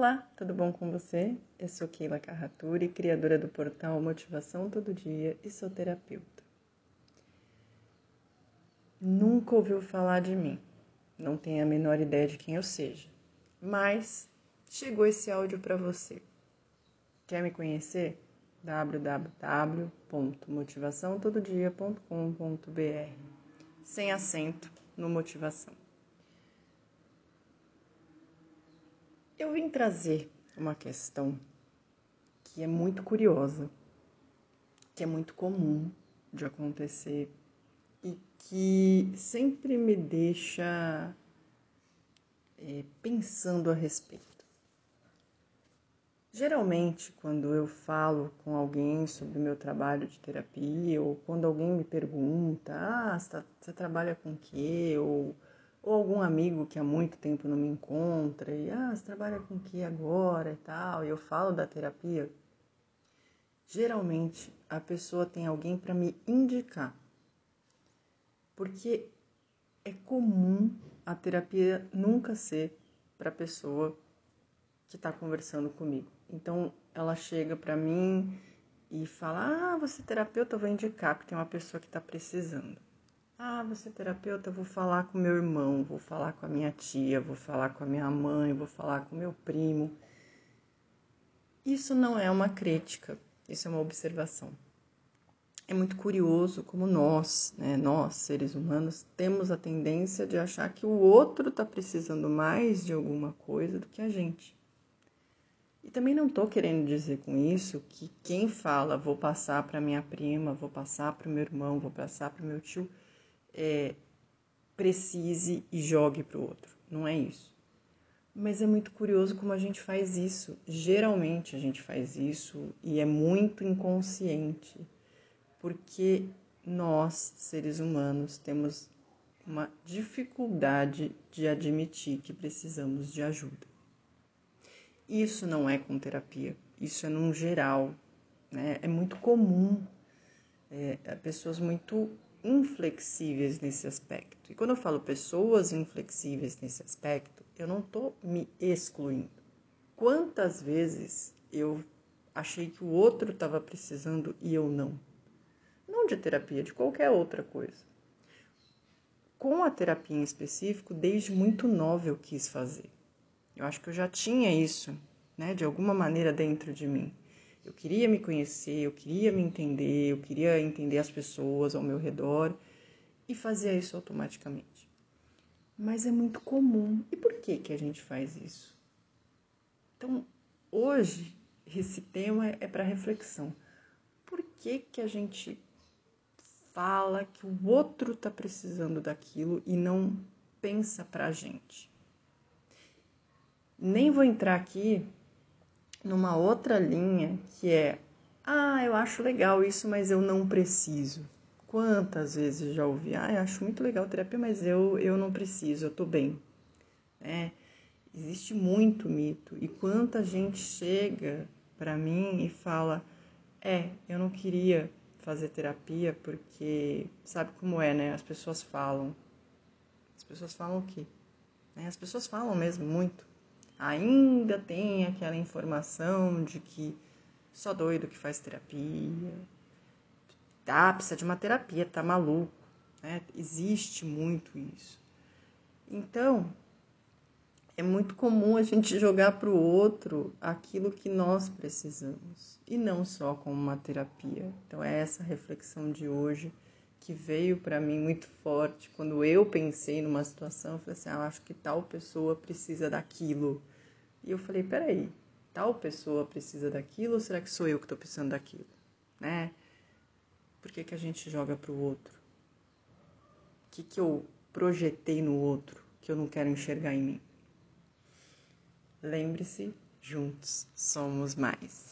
Olá, tudo bom com você? Eu sou Keila Carraturi, criadora do portal Motivação Todo Dia e sou terapeuta. Nunca ouviu falar de mim, não tem a menor ideia de quem eu seja, mas chegou esse áudio para você. Quer me conhecer? www.motivaçãotododia.com.br sem acento no motivação. Eu vim trazer uma questão que é muito curiosa, que é muito comum de acontecer e que sempre me deixa é, pensando a respeito. Geralmente, quando eu falo com alguém sobre o meu trabalho de terapia, ou quando alguém me pergunta, ah, você, tá, trabalha com o quê? Ou ou algum amigo que há muito tempo não me encontra e ah, você trabalha com o que agora e tal, e eu falo da terapia, geralmente a pessoa tem alguém para me indicar. Porque é comum a terapia nunca ser para a pessoa que está conversando comigo. Então ela chega para mim e fala: Ah, você é terapeuta, eu vou indicar que tem uma pessoa que está precisando. Ah, você é terapeuta, vou falar com meu irmão, vou falar com a minha tia, vou falar com a minha mãe, vou falar com meu primo. Isso não é uma crítica, isso é uma observação. É muito curioso como nós, né, nós, seres humanos, temos a tendência de achar que o outro está precisando mais de alguma coisa do que a gente. E também não estou querendo dizer com isso que quem fala vou passar para minha prima, vou passar para o meu irmão, vou passar para o meu tio, é, precise e jogue para o outro. Não é isso. Mas é muito curioso como a gente faz isso. Geralmente a gente faz isso e é muito inconsciente, porque nós, seres humanos, temos uma dificuldade de admitir que precisamos de ajuda. Isso não é com terapia, isso é num geral. Né? É muito comum é, pessoas muito inflexíveis nesse aspecto. E quando eu falo pessoas inflexíveis nesse aspecto, eu não estou me excluindo. Quantas vezes eu achei que o outro estava precisando e eu não? Não de terapia, de qualquer outra coisa. Com a terapia em específico, desde muito nova eu quis fazer. Eu acho que eu já tinha isso, né, de alguma maneira dentro de mim. Eu queria me conhecer, eu queria me entender, eu queria entender as pessoas ao meu redor e fazia isso automaticamente. Mas é muito comum. E por que que a gente faz isso? Então, hoje esse tema é para reflexão. Por que que a gente fala que o outro está precisando daquilo e não pensa para a gente? Nem vou entrar aqui numa outra linha que é: ah, eu acho legal isso, mas eu não preciso. Quantas vezes já ouvi: ah, eu acho muito legal terapia, mas eu, eu não preciso, eu tô bem. É, existe muito mito. E quanta gente chega para mim e fala: é, eu não queria fazer terapia porque sabe como é, né? As pessoas falam. As pessoas falam o quê? É, as pessoas falam mesmo muito ainda tem aquela informação de que só doido que faz terapia, ah, precisa de uma terapia, tá maluco, né? Existe muito isso. Então, é muito comum a gente jogar para o outro aquilo que nós precisamos e não só como uma terapia. Então, é essa reflexão de hoje que veio para mim muito forte quando eu pensei numa situação. Eu falei assim: ah, acho que tal pessoa precisa daquilo. E eu falei, peraí, tal pessoa precisa daquilo ou será que sou eu que estou precisando daquilo? Né? Por que, que a gente joga para o outro? O que, que eu projetei no outro que eu não quero enxergar em mim? Lembre-se, juntos somos mais.